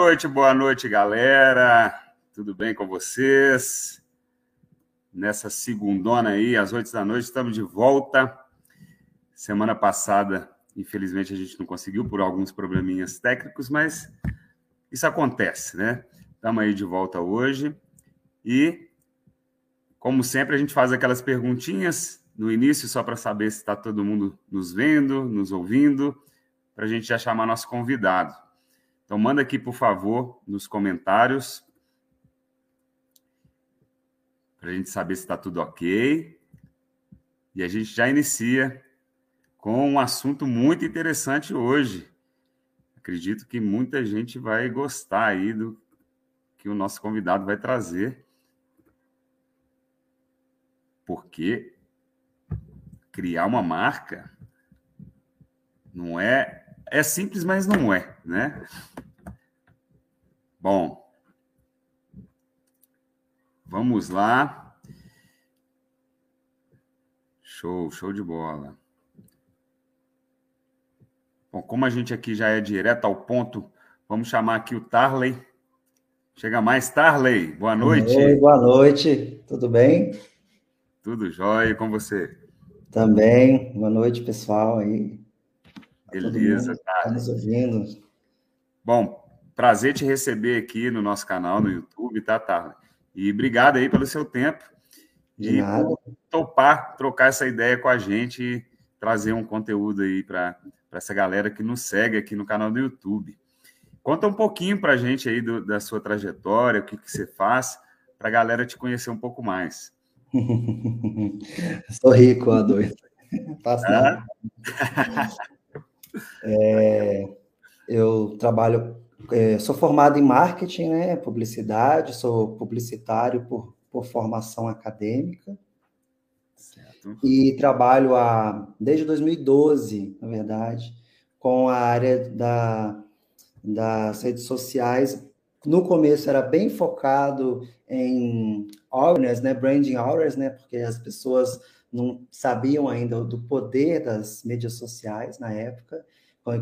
Boa noite, boa noite, galera. Tudo bem com vocês? Nessa segundona aí, às oito da noite, estamos de volta. Semana passada, infelizmente, a gente não conseguiu por alguns probleminhas técnicos, mas isso acontece, né? Estamos aí de volta hoje e, como sempre, a gente faz aquelas perguntinhas no início só para saber se está todo mundo nos vendo, nos ouvindo, para a gente já chamar nosso convidado. Então, manda aqui, por favor, nos comentários, para a gente saber se está tudo ok. E a gente já inicia com um assunto muito interessante hoje. Acredito que muita gente vai gostar aí do que o nosso convidado vai trazer. Porque criar uma marca não é é simples, mas não é, né? Bom, vamos lá. Show, show de bola. Bom, como a gente aqui já é direto ao ponto, vamos chamar aqui o Tarley. Chega mais, Tarley. Boa noite. Oi, boa noite. Tudo bem? Tudo jóia com você? Também. Boa noite, pessoal aí. Beleza, tá. Estamos ouvindo. Bom, prazer te receber aqui no nosso canal no YouTube, tá, tá? E obrigado aí pelo seu tempo. De e nada. topar trocar essa ideia com a gente e trazer um conteúdo aí para essa galera que nos segue aqui no canal do YouTube. Conta um pouquinho para a gente aí do, da sua trajetória, o que, que você faz, para a galera te conhecer um pouco mais. Sou rico, a dois. Faço nada. É, eu trabalho, é, sou formado em marketing, né, publicidade, sou publicitário por, por formação acadêmica. Certo. E trabalho há, desde 2012, na verdade, com a área da, das redes sociais. No começo era bem focado em awareness, né, branding awareness, né, porque as pessoas não sabiam ainda do poder das mídias sociais na época,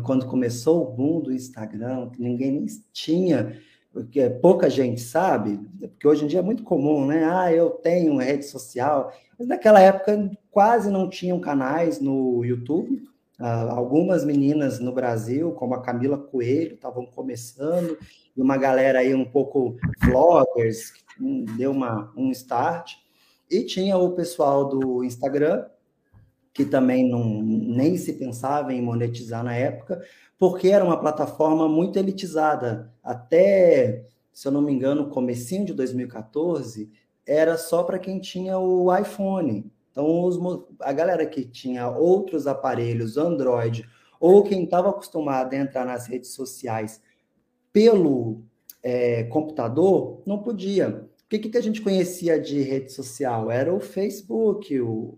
quando começou o boom do Instagram, ninguém nem tinha, porque pouca gente sabe, porque hoje em dia é muito comum, né? Ah, eu tenho rede social, mas naquela época quase não tinham canais no YouTube. Uh, algumas meninas no Brasil, como a Camila Coelho, estavam começando, e uma galera aí um pouco vloggers, um, deu uma, um start. E tinha o pessoal do Instagram, que também não, nem se pensava em monetizar na época, porque era uma plataforma muito elitizada. Até, se eu não me engano, comecinho de 2014, era só para quem tinha o iPhone. Então, os, a galera que tinha outros aparelhos, Android, ou quem estava acostumado a entrar nas redes sociais pelo é, computador, não podia. O que, que a gente conhecia de rede social? Era o Facebook, o.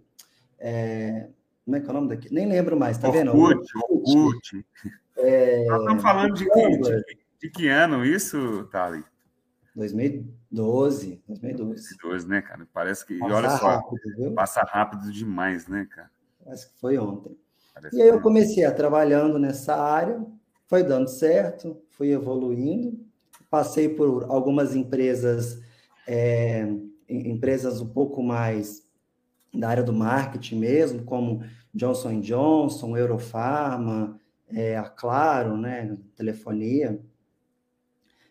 É, como é que é o nome daqui? Nem lembro mais, tá vendo? Orkut, Orkut. É, Nós estamos falando de que, de, de que ano isso, Thali? 2012, 2012. 2012, né, cara? Parece que. Passa olha só, rápido, passa rápido demais, né, cara? Parece que foi ontem. Parece e aí eu comecei a trabalhando nessa área, foi dando certo, fui evoluindo, passei por algumas empresas é, empresas um pouco mais da área do marketing mesmo, como Johnson Johnson, Eurofarma, é, a Claro, né, telefonia.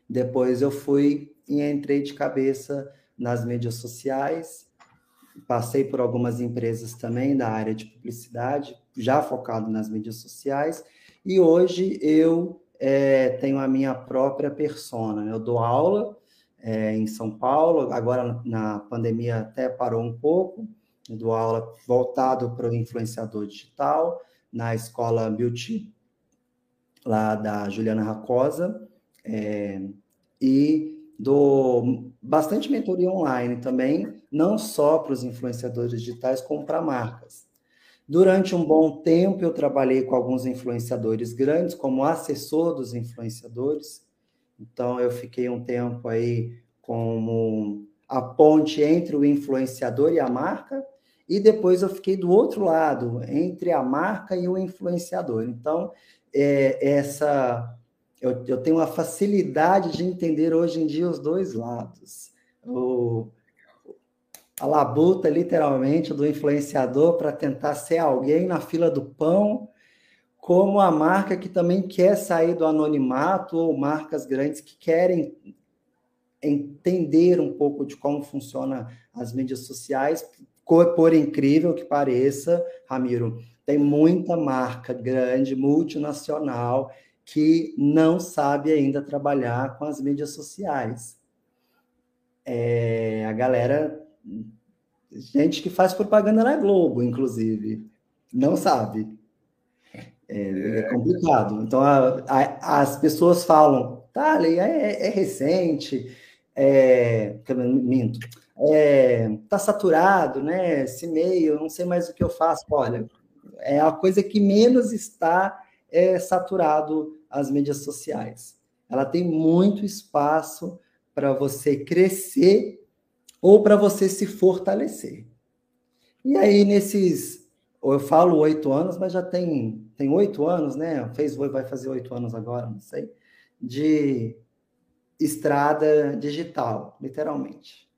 Depois eu fui e entrei de cabeça nas mídias sociais, passei por algumas empresas também da área de publicidade, já focado nas mídias sociais, e hoje eu é, tenho a minha própria persona. Eu dou aula é, em São Paulo. Agora, na pandemia, até parou um pouco. Dou aula voltado para o influenciador digital na escola Beauty, lá da Juliana Racosa. É, e dou bastante mentoria online também, não só para os influenciadores digitais, como para marcas. Durante um bom tempo, eu trabalhei com alguns influenciadores grandes, como assessor dos influenciadores, então, eu fiquei um tempo aí como a ponte entre o influenciador e a marca, e depois eu fiquei do outro lado, entre a marca e o influenciador. Então, é, essa eu, eu tenho uma facilidade de entender hoje em dia os dois lados. O, a labuta, literalmente, do influenciador para tentar ser alguém na fila do pão, como a marca que também quer sair do anonimato, ou marcas grandes que querem entender um pouco de como funciona as mídias sociais, por incrível que pareça, Ramiro, tem muita marca grande, multinacional, que não sabe ainda trabalhar com as mídias sociais. É, a galera, gente que faz propaganda na Globo, inclusive, não sabe. É, é complicado. Então, a, a, as pessoas falam, tá, é, é recente, é, minto, é, tá saturado, né? Esse meio, não sei mais o que eu faço. Olha, é a coisa que menos está é, saturado as mídias sociais. Ela tem muito espaço para você crescer ou para você se fortalecer. E aí, nesses, eu falo oito anos, mas já tem tem oito anos, né? Fez vai fazer oito anos agora, não sei, de estrada digital, literalmente.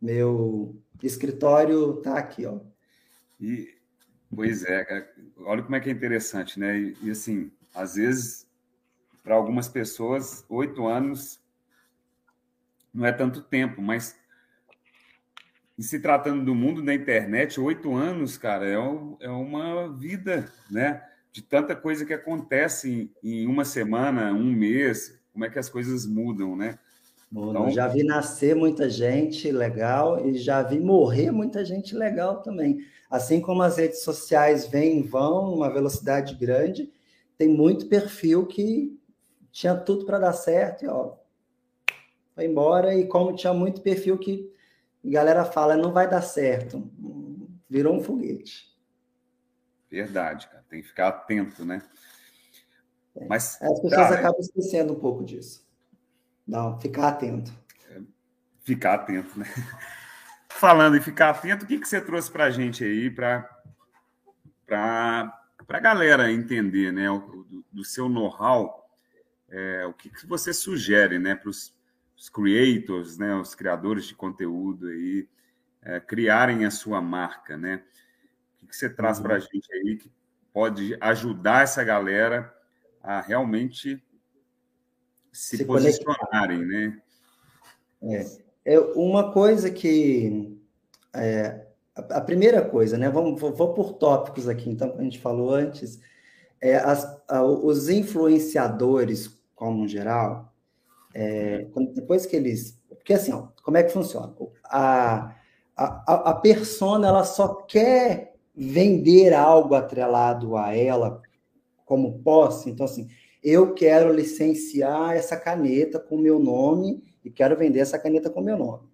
Meu escritório está aqui, ó. E, pois é, olha como é que é interessante, né? E, e assim, às vezes, para algumas pessoas, oito anos não é tanto tempo, mas e se tratando do mundo da internet, oito anos, cara, é, é uma vida, né? De tanta coisa que acontece em, em uma semana, um mês, como é que as coisas mudam, né? Então... Já vi nascer muita gente legal e já vi morrer muita gente legal também. Assim como as redes sociais vêm e vão numa velocidade grande, tem muito perfil que tinha tudo para dar certo e ó, foi embora. E como tinha muito perfil que a galera fala não vai dar certo, virou um foguete. Verdade, cara. Tem que ficar atento, né? Mas, As pessoas cara, acabam esquecendo um pouco disso. Não, ficar atento. É, ficar atento, né? Falando em ficar atento, o que, que você trouxe para a gente aí para a galera entender, né? O, do, do seu know-how, é, o que, que você sugere, né? Para os creators, né? Os criadores de conteúdo aí, é, criarem a sua marca, né? O que, que você traz uhum. para a gente aí que pode ajudar essa galera a realmente se, se posicionarem, né? É. é uma coisa que é, a, primeira coisa, né? Vamos vou, vou, por tópicos aqui. Então, a gente falou antes, é, as, a, os influenciadores, como geral, é, depois que eles, porque assim, ó, como é que funciona? A, a, a persona ela só quer vender algo atrelado a ela como posse. Então, assim, eu quero licenciar essa caneta com meu nome e quero vender essa caneta com meu nome.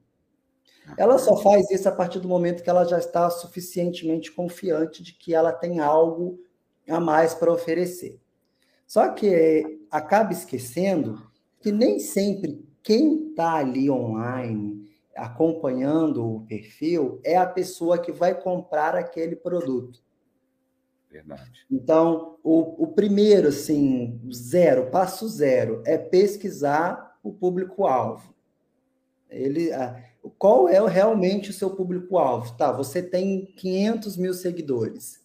Ela só faz isso a partir do momento que ela já está suficientemente confiante de que ela tem algo a mais para oferecer. Só que acaba esquecendo que nem sempre quem está ali online acompanhando o perfil é a pessoa que vai comprar aquele produto. Verdade. Então, o, o primeiro, assim, zero, passo zero, é pesquisar o público-alvo. Ele, qual é realmente o seu público-alvo? Tá, você tem 500 mil seguidores,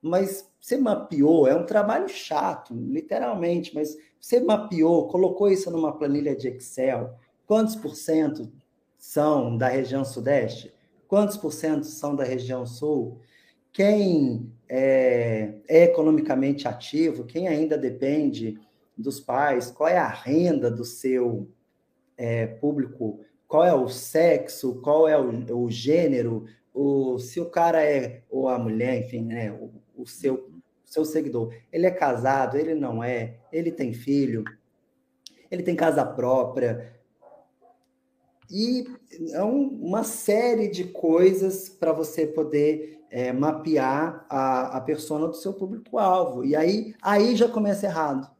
mas você mapeou, é um trabalho chato, literalmente, mas você mapeou, colocou isso numa planilha de Excel, quantos por cento são da região sudeste? Quantos por cento são da região sul? Quem é, é economicamente ativo, quem ainda depende dos pais, qual é a renda do seu é, público, qual é o sexo, qual é o, o gênero, o, se o cara é, ou a mulher, enfim, né, o, o seu, seu seguidor, ele é casado, ele não é, ele tem filho, ele tem casa própria, e é um, uma série de coisas para você poder é, mapear a, a persona do seu público-alvo. E aí, aí já começa errado.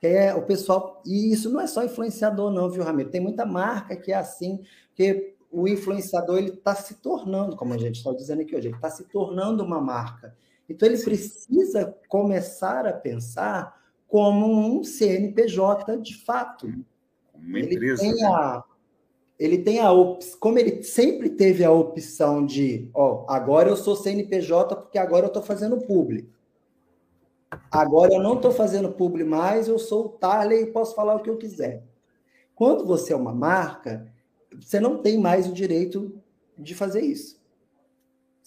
Que é o pessoal. E isso não é só influenciador, não, viu, Ramiro? Tem muita marca que é assim, que o influenciador ele está se tornando, como a gente está dizendo aqui hoje, ele está se tornando uma marca. Então ele precisa começar a pensar como um CNPJ de fato. Uma empresa. Ele tem né? a, ele tem a opção, como ele sempre teve a opção de, ó, agora eu sou CNPJ porque agora eu estou fazendo publi. Agora eu não estou fazendo publi mais, eu sou o Tarley e posso falar o que eu quiser. Quando você é uma marca, você não tem mais o direito de fazer isso.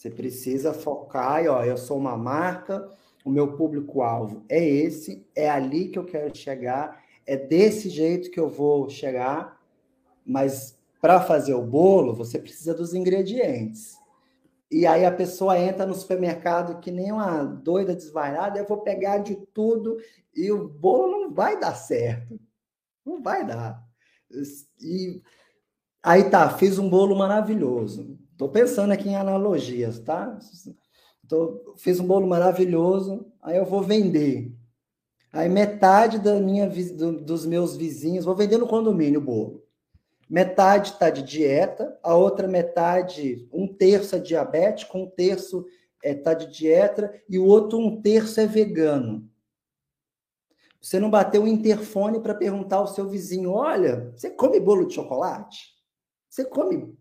Você precisa focar e, ó, eu sou uma marca, o meu público-alvo é esse, é ali que eu quero chegar, é desse jeito que eu vou chegar, mas para fazer o bolo, você precisa dos ingredientes. E aí a pessoa entra no supermercado que nem uma doida desvairada, eu vou pegar de tudo e o bolo não vai dar certo. Não vai dar. E aí tá, fiz um bolo maravilhoso. Estou pensando aqui em analogias, tá? Tô, fiz um bolo maravilhoso, aí eu vou vender. Aí metade da minha, do, dos meus vizinhos, vou vender no condomínio o bolo. Metade está de dieta, a outra metade, um terço é diabético, um terço está é, tá de dieta e o outro um terço é vegano. Você não bateu o interfone para perguntar ao seu vizinho: olha, você come bolo de chocolate? Você come?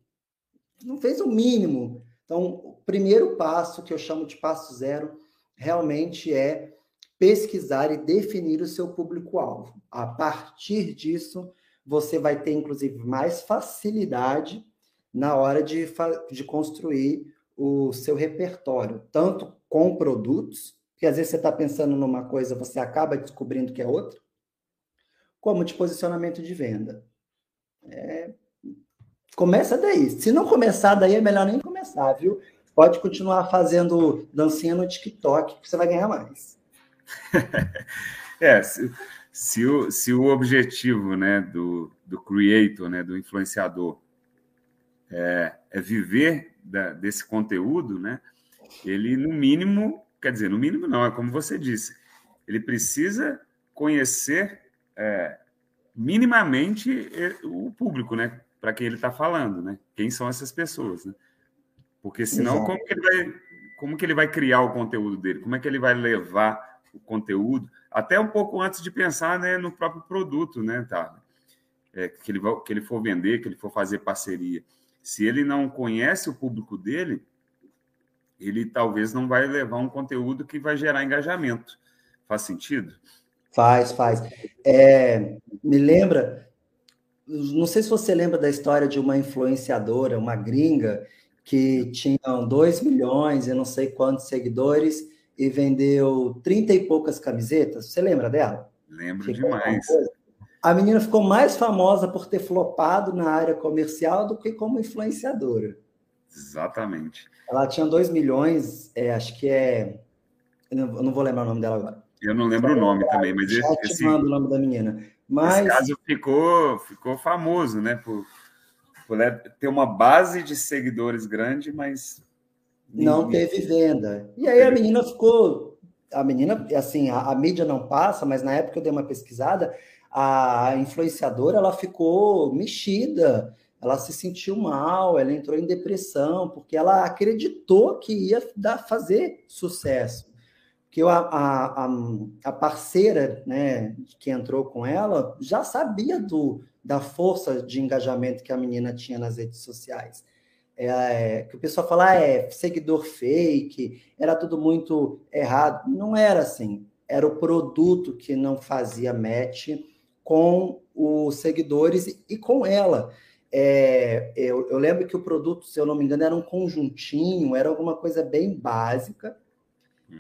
Não fez o mínimo. Então, o primeiro passo, que eu chamo de passo zero, realmente é pesquisar e definir o seu público-alvo. A partir disso, você vai ter, inclusive, mais facilidade na hora de, de construir o seu repertório, tanto com produtos, que às vezes você está pensando numa coisa, você acaba descobrindo que é outra, como de posicionamento de venda. É... Começa daí. Se não começar daí, é melhor nem começar, viu? Pode continuar fazendo dancinha no TikTok, que você vai ganhar mais. é, se, se o, se o objetivo né, do, do creator, né, do influenciador, é, é viver da, desse conteúdo, né, ele, no mínimo, quer dizer, no mínimo não, é como você disse, ele precisa conhecer é, minimamente o público, né, para quem ele está falando, né, quem são essas pessoas, né, porque senão como que ele vai como que ele vai criar o conteúdo dele, como é que ele vai levar o conteúdo até um pouco antes de pensar né, no próprio produto, né, tá? É, que, ele, que ele for vender, que ele for fazer parceria. Se ele não conhece o público dele, ele talvez não vai levar um conteúdo que vai gerar engajamento. Faz sentido? Faz, faz. É, me lembra, não sei se você lembra da história de uma influenciadora, uma gringa, que tinha 2 milhões e não sei quantos seguidores, e vendeu 30 e poucas camisetas. Você lembra dela? Lembro ficou demais. A menina ficou mais famosa por ter flopado na área comercial do que como influenciadora. Exatamente. Ela tinha 2 milhões, é, acho que é. Eu não vou lembrar o nome dela agora. Eu não lembro o nome também, mas Já esse, mando o nome da menina. Mas... Esse caso ficou, ficou famoso, né? Por, por ter uma base de seguidores grande, mas não teve venda. E aí a menina ficou. A menina, assim, a, a, mídia não passa, mas na época eu dei uma pesquisada, a influenciadora ela ficou mexida, ela se sentiu mal, ela entrou em depressão, porque ela acreditou que ia dar, fazer sucesso. Que a, a, a, parceira né, que entrou com ela já sabia do, da força de engajamento que a menina tinha nas redes sociais é, que o pessoal fala ah, é seguidor fake, era tudo muito errado. Não era assim. Era o produto que não fazia match com os seguidores e com ela. É, eu, eu, lembro que o produto, se eu não me engano, era um conjuntinho, era alguma coisa bem básica.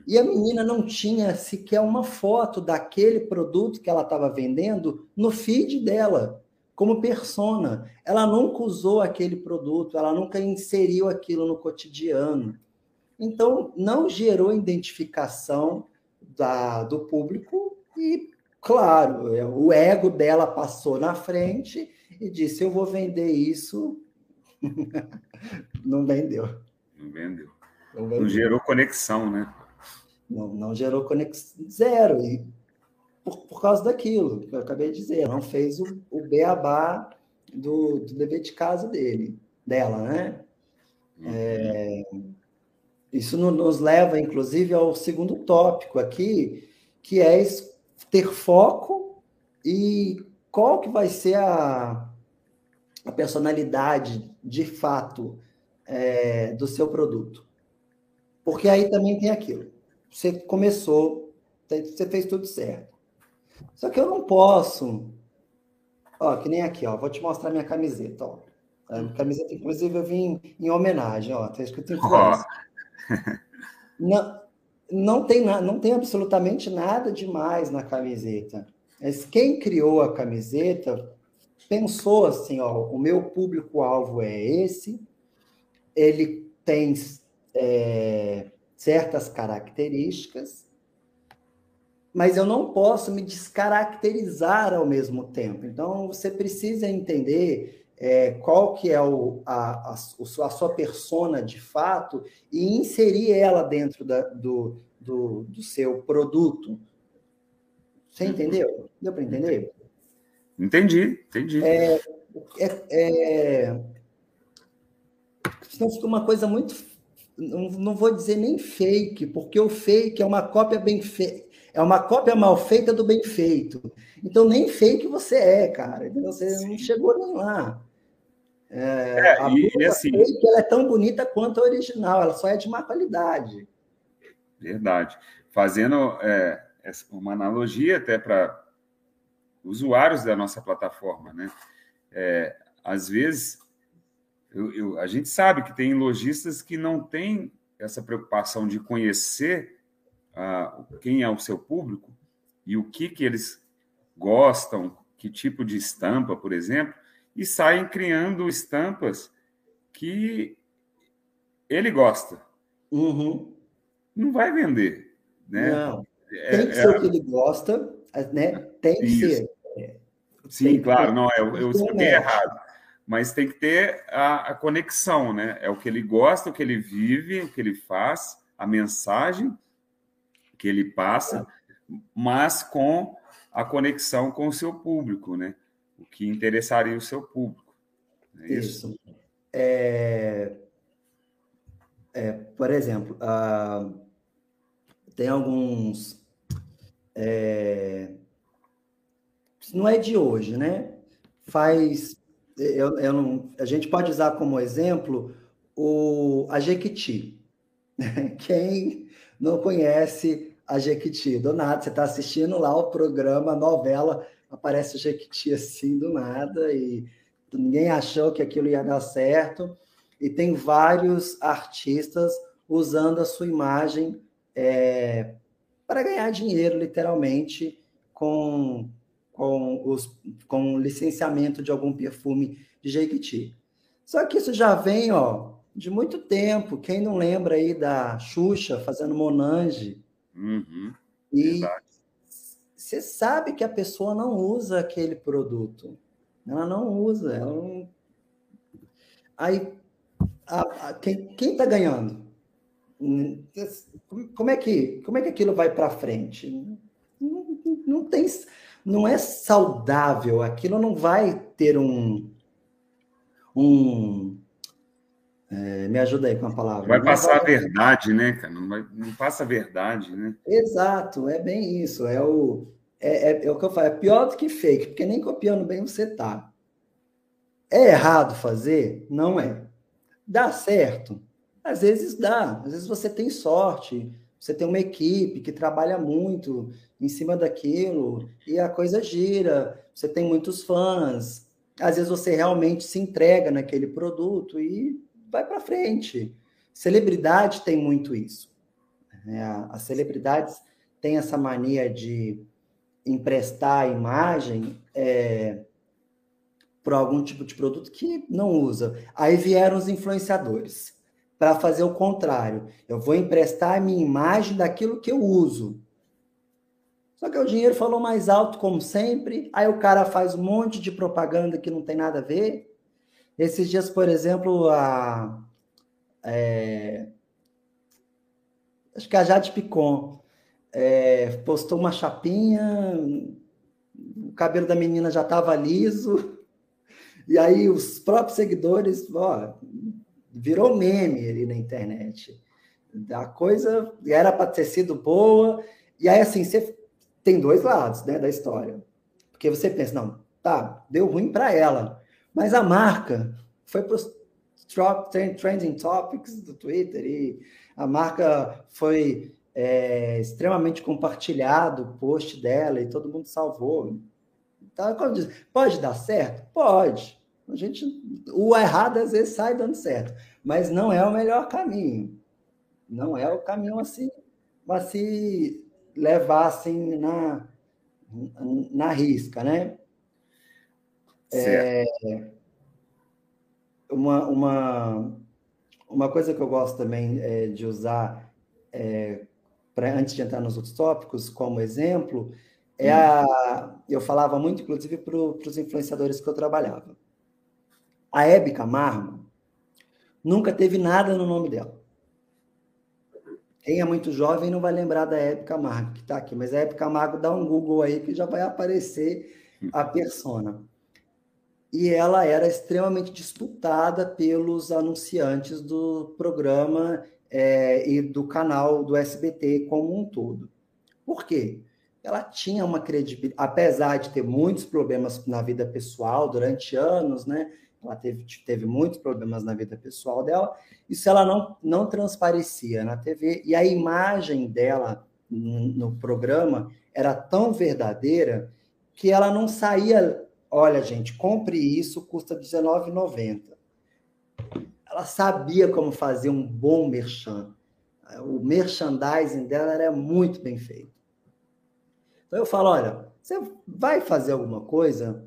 E a menina não tinha sequer uma foto daquele produto que ela estava vendendo no feed dela como persona. Ela nunca usou aquele produto, ela nunca inseriu aquilo no cotidiano. Então, não gerou identificação da, do público e, claro, o ego dela passou na frente e disse: Eu vou vender isso. não vendeu. Não vendeu. Não, vendeu. não gerou conexão, né? Não, não gerou conexão. Zero. E por, por causa daquilo que eu acabei de dizer. Não fez o, o beabá do, do dever de casa dele, dela, né? Uhum. É, isso nos leva, inclusive, ao segundo tópico aqui, que é ter foco e qual que vai ser a, a personalidade de fato é, do seu produto. Porque aí também tem aquilo. Você começou, você fez tudo certo. Só que eu não posso. Ó, que nem aqui, ó. Vou te mostrar minha camiseta, ó. A camiseta, inclusive, eu vim em homenagem, ó. Tá escrito influência. Oh. Não, não tem, não tem absolutamente nada demais na camiseta. Mas quem criou a camiseta pensou assim, ó, o meu público-alvo é esse, ele tem é, certas características, mas eu não posso me descaracterizar ao mesmo tempo. Então, você precisa entender é, qual que é o, a, a, a, sua persona de fato e inserir ela dentro da, do, do, do seu produto. Você uhum. entendeu? Deu para entender? Entendi, entendi. É, é, é... Então fica uma coisa muito. Não, não vou dizer nem fake, porque o fake é uma cópia bem feita. É uma cópia mal feita do bem feito. Então, nem fake você é, cara. Você Sim. não chegou nem lá. É, é, a e, e assim, fake ela é tão bonita quanto a original, ela só é de má qualidade. Verdade. Fazendo é, uma analogia até para usuários da nossa plataforma, né? É, às vezes, eu, eu, a gente sabe que tem lojistas que não têm essa preocupação de conhecer ah, quem é o seu público e o que, que eles gostam, que tipo de estampa, por exemplo, e saem criando estampas que ele gosta. Uhum não vai vender. Né? Não. É, tem que ser é... o que ele gosta, né? Tem que Isso. ser. É, Sim, tem claro, que... não, eu, eu expliquei errado. Mas tem que ter a, a, conexão, né? É o que ele gosta, o que ele vive, o que ele faz, a mensagem que ele passa, mas com a conexão com o seu público, né? O que interessaria o seu público. É isso. isso. É... É, por exemplo, uh, tem alguns. É, não é de hoje, né? Faz. Eu, eu não, a gente pode usar como exemplo o, a Jequiti. Quem não conhece a Jequiti? Do nada, você está assistindo lá o programa, a novela, aparece o Jequiti assim do nada e ninguém achou que aquilo ia dar certo e tem vários artistas usando a sua imagem é, para ganhar dinheiro, literalmente, com, com, os, com o licenciamento de algum perfume de Jequiti. Só que isso já vem ó, de muito tempo. Quem não lembra aí da Xuxa fazendo Monange? Uhum, e você sabe que a pessoa não usa aquele produto. Ela não usa. Ela não... Aí a, a, quem está ganhando? Como é que como é que aquilo vai para frente? Não, não, tem, não é saudável. Aquilo não vai ter um um é, me ajuda aí com a palavra. Vai passar vai... a verdade, né, cara? Não, vai, não passa a verdade, né? Exato, é bem isso. É o, é, é, é, o que eu falo, é pior do que fake, porque nem copiando bem você tá. É errado fazer? Não é. Dá certo? Às vezes dá, às vezes você tem sorte, você tem uma equipe que trabalha muito em cima daquilo e a coisa gira, você tem muitos fãs, às vezes você realmente se entrega naquele produto e vai para frente. Celebridade tem muito isso. Né? As celebridades têm essa mania de emprestar a imagem é, por algum tipo de produto que não usa. Aí vieram os influenciadores para fazer o contrário. Eu vou emprestar a minha imagem daquilo que eu uso. Só que o dinheiro falou mais alto, como sempre. Aí o cara faz um monte de propaganda que não tem nada a ver. Esses dias, por exemplo, a. É, acho que a Jade Picon é, postou uma chapinha, o cabelo da menina já estava liso, e aí os próprios seguidores, ó, virou meme ali na internet. A coisa era para ter sido boa. E aí, assim, você, tem dois lados né, da história. Porque você pensa, não, tá, deu ruim para ela, mas a marca foi para os trending topics do Twitter e a marca foi é, extremamente compartilhado o post dela e todo mundo salvou. Então, diz, pode dar certo? Pode. A gente, o errado às vezes sai dando certo, mas não é o melhor caminho. Não é o caminho assim, a se levar assim na, na risca, né? É, uma, uma, uma coisa que eu gosto também é, de usar é, pra, antes de entrar nos outros tópicos, como exemplo, é a, eu falava muito, inclusive, para os influenciadores que eu trabalhava. A Hebe Camargo nunca teve nada no nome dela. Quem é muito jovem não vai lembrar da Hebe Camargo, que está aqui, mas a Hebe Camargo dá um Google aí que já vai aparecer a persona. E ela era extremamente disputada pelos anunciantes do programa é, e do canal do SBT como um todo. Por quê? Ela tinha uma credibilidade, apesar de ter muitos problemas na vida pessoal durante anos, né? Ela teve, teve muitos problemas na vida pessoal dela, isso ela não, não transparecia na TV, e a imagem dela no, programa era tão verdadeira que ela não saía, olha gente, compre isso, custa R$19,90 ela sabia como fazer um bom merchan. O merchandising dela era muito bem feito. Então eu falo, olha, você vai fazer alguma coisa,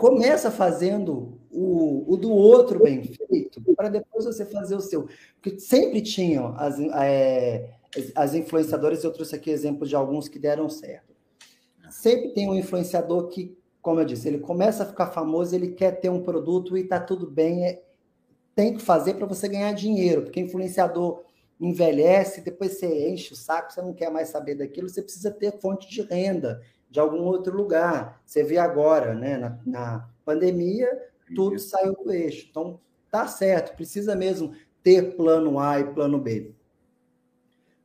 começa fazendo o, o do outro bem feito, para depois você fazer o seu. Porque sempre tinham as, é, as influenciadoras, eu trouxe aqui exemplos de alguns que deram certo. Sempre tem um influenciador que, como eu disse, ele começa a ficar famoso, ele quer ter um produto e está tudo bem, é, tem que fazer para você ganhar dinheiro, porque influenciador envelhece, depois você enche o saco, você não quer mais saber daquilo, você precisa ter fonte de renda de algum outro lugar. Você vê agora, né, na, na pandemia, tudo Isso. saiu do eixo. Então, tá certo, precisa mesmo ter plano A e plano B.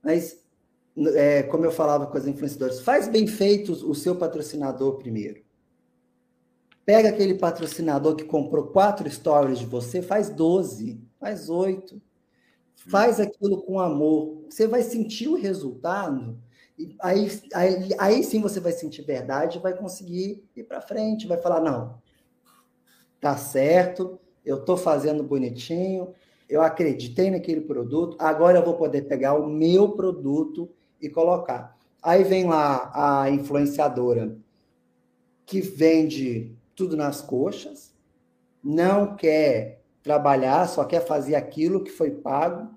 Mas, é, como eu falava com as influenciadoras, faz bem feito o seu patrocinador primeiro. Pega aquele patrocinador que comprou quatro stories de você, faz 12, faz oito. Faz aquilo com amor. Você vai sentir o resultado. E aí, aí, aí sim você vai sentir verdade, vai conseguir ir para frente, vai falar: não, tá certo, eu estou fazendo bonitinho, eu acreditei naquele produto, agora eu vou poder pegar o meu produto e colocar. Aí vem lá a influenciadora que vende tudo nas coxas, não quer trabalhar, só quer fazer aquilo que foi pago,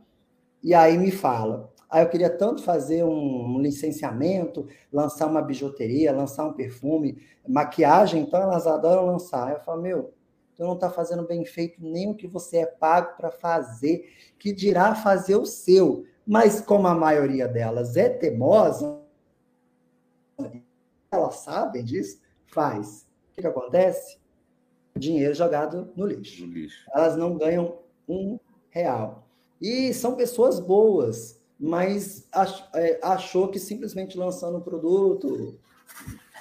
e aí me fala. Ah, eu queria tanto fazer um licenciamento, lançar uma bijuteria, lançar um perfume, maquiagem, então elas adoram lançar. Eu falo, meu, tu não está fazendo bem feito nem o que você é pago para fazer, que dirá fazer o seu. Mas como a maioria delas é teimosa, elas sabem disso, faz que, que acontece? Dinheiro jogado no lixo. no lixo. Elas não ganham um real. E são pessoas boas, mas é, achou que simplesmente lançando um produto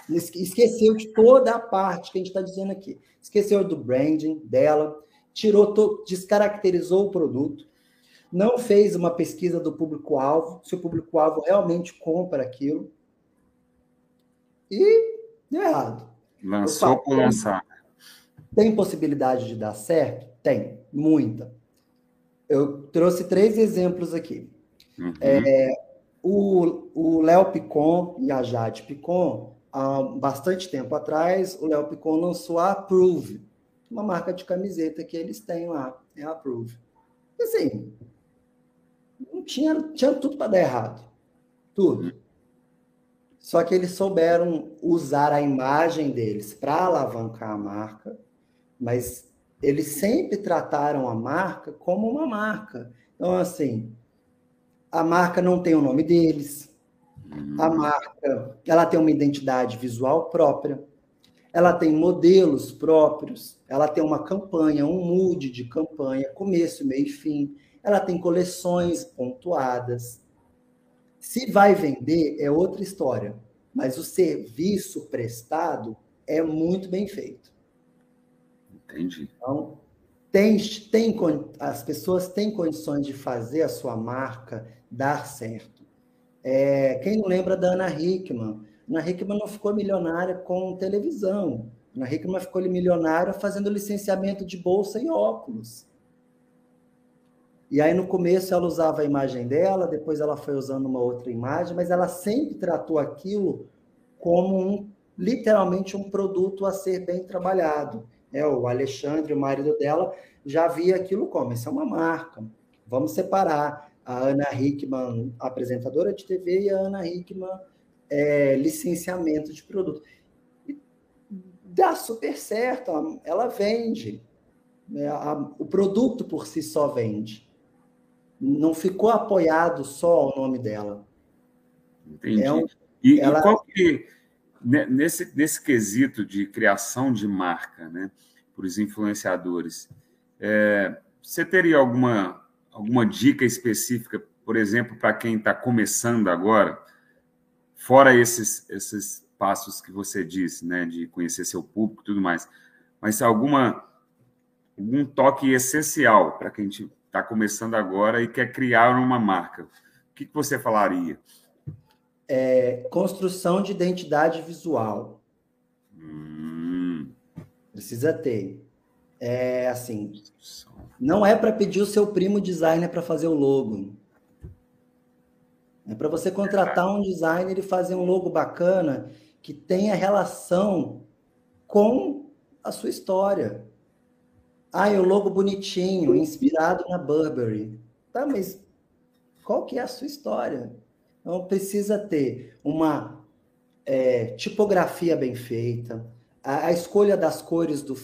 esqueceu de toda a parte que a gente está dizendo aqui. Esqueceu do branding dela, tirou, descaracterizou o produto, não fez uma pesquisa do público-alvo, se o público-alvo realmente compra aquilo. E deu errado. Lançou por lançar. Tem possibilidade de dar certo? Tem, muita. Eu trouxe três exemplos aqui. Uhum. É, o Léo Picon e a Jade Picon, há bastante tempo atrás, o Léo Picon lançou a Approve, uma marca de camiseta que eles têm lá, é a Approve. E assim, não tinha, tinha tudo para dar errado. Tudo. Uhum. Só que eles souberam usar a imagem deles para alavancar a marca, mas eles sempre trataram a marca como uma marca. Então, assim, a marca não tem o nome deles, a hum. marca ela tem uma identidade visual própria, ela tem modelos próprios, ela tem uma campanha, um mood de campanha, começo, meio e fim, ela tem coleções pontuadas. Se vai vender, é outra história. mas o serviço prestado é muito bem feito. Entendi. Então, tem, tem, as pessoas têm condições de fazer a sua marca dar certo. É, quem não lembra da Ana Hickman? Ana Hickman não ficou milionária com televisão. Ana Hickman ficou milionária fazendo licenciamento de bolsa e óculos. E aí, no começo, ela usava a imagem dela, depois ela foi usando uma outra imagem, mas ela sempre tratou aquilo como um, literalmente um produto a ser bem trabalhado. É, o Alexandre, o marido dela, já via aquilo como: isso é uma marca, vamos separar. A Ana Hickman, apresentadora de TV, e a Ana Hickman, é, licenciamento de produto. E dá super certo, ela vende. Né? o produto por si só vende não ficou apoiado só o nome dela. Entendi. É um, e, ela... e, qual que, nesse, nesse quesito de criação de marca, né, para os influenciadores, é, você teria alguma, alguma dica específica, por exemplo, para quem está começando agora, fora esses, esses passos que você disse, né, de conhecer seu público e tudo mais, mas alguma algum toque essencial para quem está começando agora e quer criar uma marca, o que, que você falaria? É, construção de identidade visual. Hum. Precisa ter. É assim. Não é para pedir o seu primo designer para fazer o logo. É para você contratar um designer e fazer um logo bacana que tenha relação com a sua história. Ah, é o logo bonitinho, inspirado na Burberry. Tá, mas qual que é a sua história? Então, precisa ter uma é, tipografia bem feita, a, a, escolha das cores do,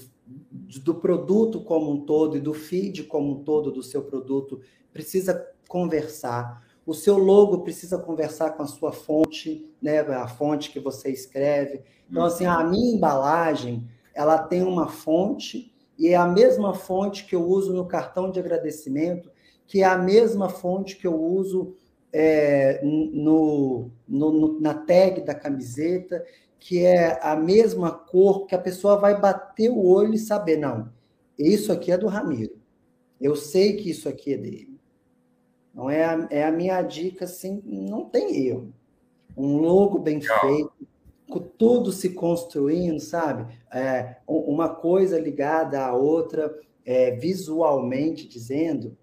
do produto como um todo e do feed como um todo do seu produto precisa conversar. O seu logo precisa conversar com a sua fonte, né, a fonte que você escreve. Então, assim, a minha embalagem, ela tem uma fonte e é a mesma fonte que eu uso no cartão de agradecimento, que é a mesma fonte que eu uso é, no, no, na tag da camiseta, que é a mesma cor que a pessoa vai bater o olho e saber, não, isso aqui é do Ramiro. Eu sei que isso aqui é dele. Não é a, é a minha dica, assim, não tem erro. Um logo bem feito, tudo se construindo, sabe? É, uma coisa ligada à outra, é, visualmente dizendo,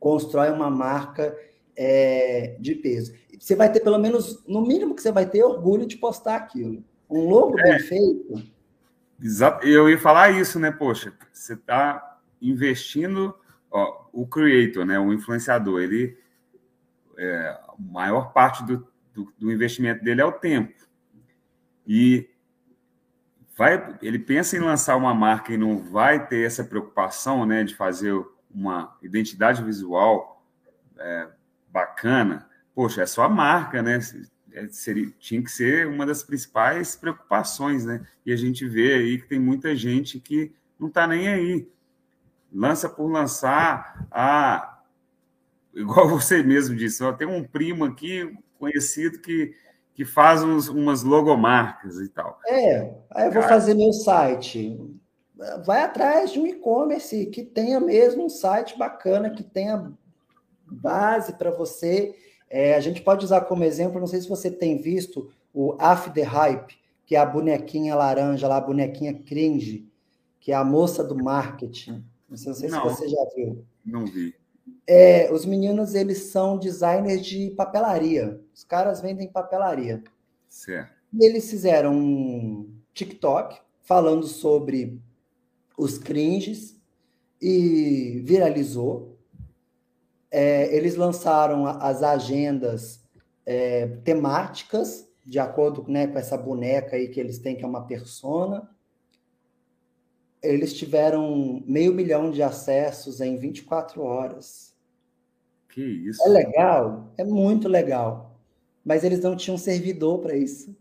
constrói uma marca é, de peso. Você vai ter, pelo menos, no mínimo que você vai ter orgulho de postar aquilo. Um logo bem é. feito. Exato. Eu ia falar isso, né? Poxa, você está investindo, ó, o creator, né? O influenciador, ele é, a maior parte do, do, do investimento dele é o tempo. E vai, ele pensa em lançar uma marca e não vai ter essa preocupação né, de fazer uma identidade visual é, bacana, poxa, é só a marca, né? É, seria, tinha que ser uma das principais preocupações, né? E a gente vê aí que tem muita gente que não está nem aí. Lança por lançar, a igual você mesmo disse, ó, tem um primo aqui conhecido que que faz uns, umas logomarcas e tal. É, aí eu vou Cara... fazer meu site. Vai atrás de um e-commerce que tenha mesmo um site bacana, que tenha base para você. É, a gente pode usar como exemplo, não sei se você tem visto o After Hype, que é a bonequinha laranja lá, a bonequinha cringe, que é a moça do marketing. Não sei, não sei não, se você já viu. Não vi. É, os meninos, eles são designers de papelaria. Os caras vendem papelaria. Certo. E eles fizeram um TikTok falando sobre os cringes e viralizou. É, eles lançaram as agendas é, temáticas, de acordo né, com essa boneca aí que eles têm, que é uma persona. Eles tiveram meio milhão de acessos em 24 horas. Que isso. É legal, é muito legal. Mas eles não tinham servidor para isso.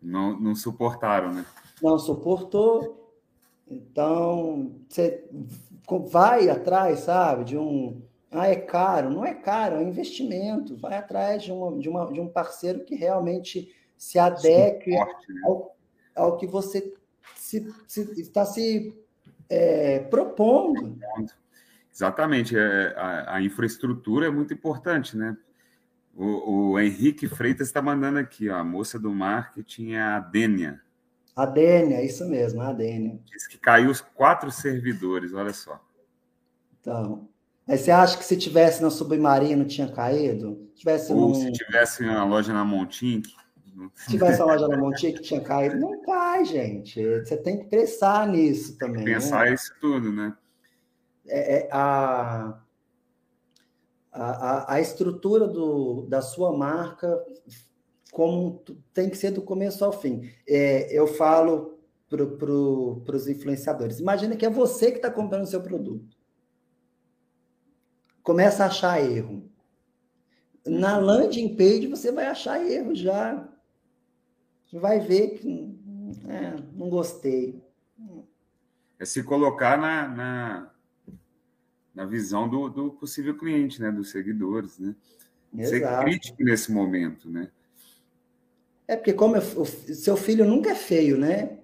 Não, não suportaram, né? Não suportou. Então, você vai atrás, sabe, de um Ah, é caro? Não é caro, é investimento. Vai atrás de, uma, de, uma, de um parceiro que realmente se adeque né? ao, ao que você se, se, está se é, propondo. Exatamente. É, a, a, infraestrutura é muito importante, né? O, o Henrique Freitas está mandando aqui, ó, a moça do marketing é a Dênia. A Dênia, isso mesmo, a Dênia. Diz que caiu os quatro servidores, olha só. Então, Aí você acha que se tivesse no submarino tinha caído? Tivesse Ou num... se tivesse uma loja na Montink. Se tivesse uma loja na Montink tinha caído. Não cai, gente. Você tem que pensar nisso também. Pensar né? isso tudo, né? É, é, a, a, a estrutura do, da sua marca como tem que ser do começo ao fim. É, eu falo para pro, os influenciadores. Imagina que é você que está comprando o seu produto começa a achar erro. Na landing page você vai achar erro já. Vai ver que é, não gostei. É se colocar na, na, na visão do, do, possível cliente, né? Dos seguidores, né? Exato. Ser crítico nesse momento, né? É porque como eu, o seu filho nunca é feio, né?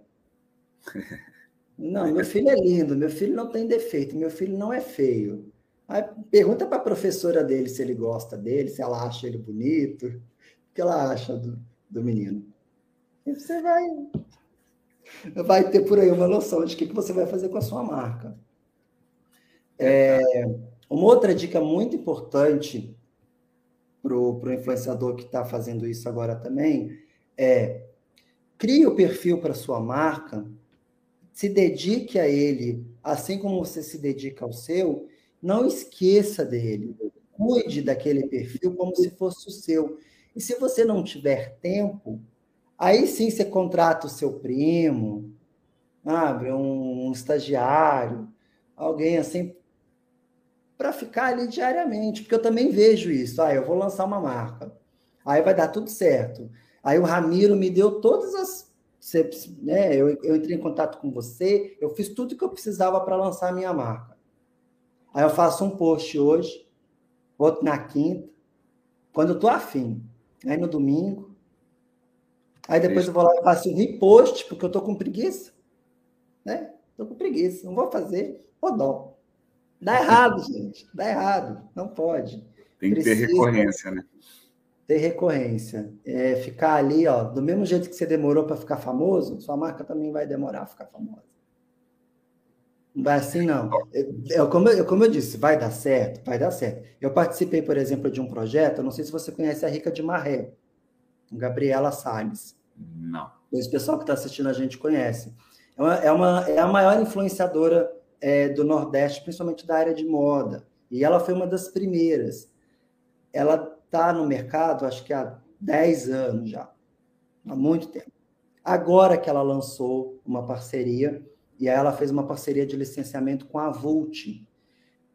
Não, meu filho é lindo, meu filho não tem defeito, meu filho não é feio. Aí pergunta para a professora dele se ele gosta dele, se ela acha ele bonito, o que ela acha do, do menino. E você vai, vai ter por aí uma noção de o que, que você vai fazer com a sua marca. É, uma outra dica muito importante para o influenciador que está fazendo isso agora também é crie o perfil para sua marca, se dedique a ele, assim como você se dedica ao seu, não esqueça dele. Cuide daquele perfil como se fosse o seu. E se você não tiver tempo, aí sim você contrata o seu primo, sabe, um, um estagiário, alguém assim, para ficar ali diariamente, porque eu também vejo isso. Ah, eu vou lançar uma marca, aí vai dar tudo certo. Aí o Ramiro me deu todas as. Né, eu, eu entrei em contato com você, eu fiz tudo que eu precisava para lançar a minha marca. Aí eu faço um post hoje, outro na quinta, quando eu tô afim. Aí no domingo. Aí depois Isso. eu vou lá e faço um repost, porque eu tô com preguiça. Né? Tô com preguiça, não vou fazer, dó. Dá errado, gente. Dá errado. Não pode. Tem que Precisa ter recorrência, né? Ter recorrência. É, ficar ali, ó, do mesmo jeito que você demorou para ficar famoso, sua marca também vai demorar a ficar famosa. Não vai assim, não. É, como, eu, como eu disse, vai dar certo? Vai dar certo. Eu participei, por exemplo, de um projeto, não sei se você conhece a Rica de Marré, Gabriela Salles. Não. Esse pessoal que está assistindo a gente conhece. É, uma, é, uma, é a maior influenciadora é, do Nordeste, principalmente da área de moda. E ela foi uma das primeiras. Ela está no mercado, acho que há 10 anos já, há muito tempo. Agora que ela lançou uma parceria e aí ela fez uma parceria de licenciamento com a Vult.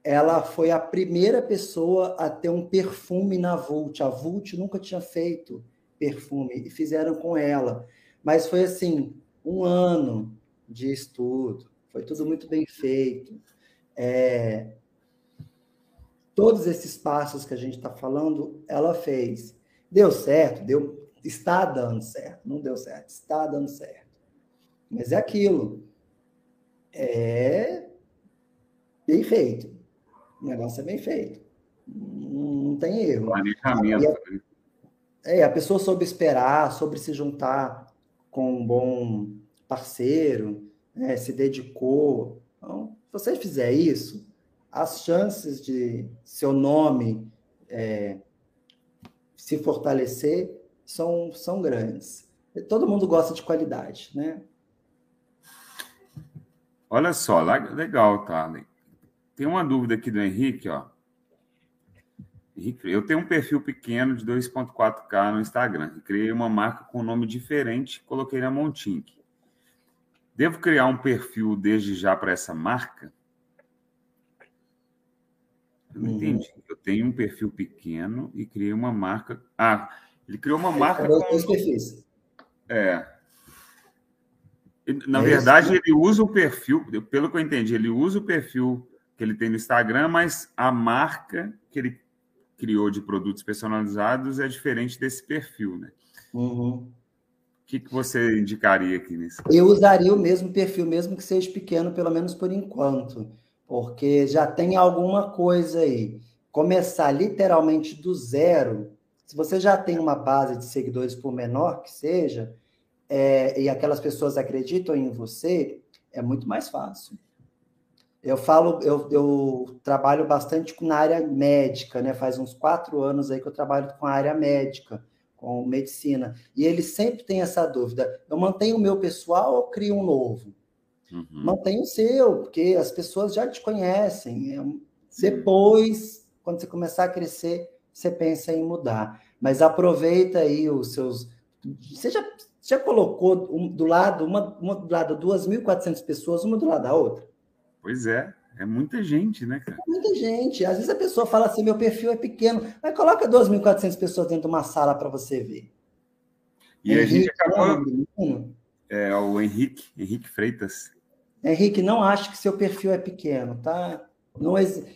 Ela foi a primeira pessoa a ter um perfume na Vult. A Vult nunca tinha feito perfume e fizeram com ela. Mas foi assim, um ano de estudo. Foi tudo muito bem feito. É... Todos esses passos que a gente está falando, ela fez. Deu certo, deu, está dando certo. Não deu certo, está dando certo. Mas é aquilo é bem feito. O negócio é bem feito. Não tem erro. Planejamento. Né? É, a pessoa soube esperar, sobre se juntar com um bom parceiro, né, se dedicou. Então, se você fizer isso, as chances de seu nome é, se fortalecer são, são grandes. Todo mundo gosta de qualidade, né? Olha só, legal, tá? Tem uma dúvida aqui do Henrique, ó. Henrique, eu tenho um perfil pequeno de 2.4K no Instagram. Criei uma marca com um nome diferente, coloquei na Montink. Devo criar um perfil desde já para essa marca? Eu não uhum. entendi. Eu tenho um perfil pequeno e criei uma marca. Ah, ele criou uma marca. com... dois perfis. É. Na é verdade, isso, ele usa o perfil, pelo que eu entendi, ele usa o perfil que ele tem no Instagram, mas a marca que ele criou de produtos personalizados é diferente desse perfil, né? Uhum. O que, que você indicaria aqui nisso? Eu usaria o mesmo perfil, mesmo que seja pequeno, pelo menos por enquanto, porque já tem alguma coisa aí. Começar literalmente do zero, se você já tem uma base de seguidores, por menor que seja, é, e aquelas pessoas acreditam em você, é muito mais fácil. Eu falo, eu, eu trabalho bastante na área médica, né? Faz uns quatro anos aí que eu trabalho com a área médica, com medicina. E eles sempre têm essa dúvida: eu mantenho o meu pessoal ou crio um novo? Uhum. Mantenha o seu, porque as pessoas já te conhecem. É depois, quando você começar a crescer, você pensa em mudar. Mas aproveita aí os seus. Você já, já colocou um, do lado, uma, uma do lado 2.400 pessoas, uma do lado da outra? Pois é, é muita gente, né, cara? É muita gente. Às vezes a pessoa fala assim: meu perfil é pequeno, mas coloca 2.400 pessoas dentro de uma sala para você ver. E Henrique, a gente acabou. É, o Henrique, Henrique Freitas. Henrique, não acho que seu perfil é pequeno, tá? Não,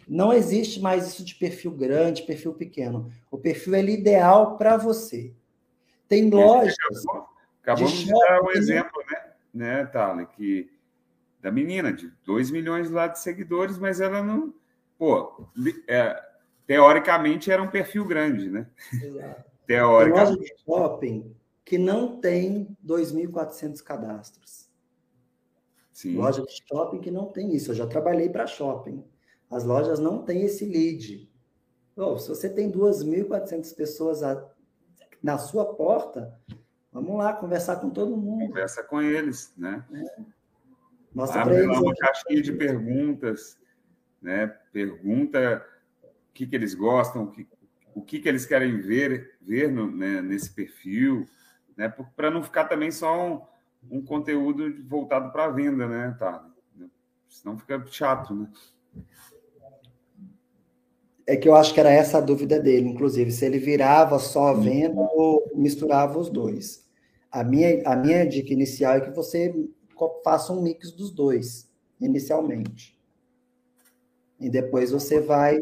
não existe mais isso de perfil grande, perfil pequeno. O perfil é ideal para você. Tem lojas. Acabamos de, de dar um exemplo, né, né Thalia, que da menina, de 2 milhões lá de seguidores, mas ela não. Pô, é, teoricamente era um perfil grande, né? Exato. Teoricamente. Tem loja de shopping que não tem 2.400 cadastros. Sim. Loja de shopping que não tem isso. Eu já trabalhei para shopping. As lojas não têm esse lead. Oh, se você tem 2.400 pessoas a, na sua porta, vamos lá conversar com todo mundo. Conversa com eles, né? É. Mostra Abre lá uma caixinha de perguntas, né? Pergunta o que, que eles gostam, o que, o que, que eles querem ver, ver no, né, nesse perfil, né? Para não ficar também só um, um conteúdo voltado para a venda, né, tá? Senão fica chato, né? É que eu acho que era essa a dúvida dele, inclusive, se ele virava só a venda ou misturava os dois. A minha, a minha dica inicial é que você faça um mix dos dois, inicialmente. E depois você vai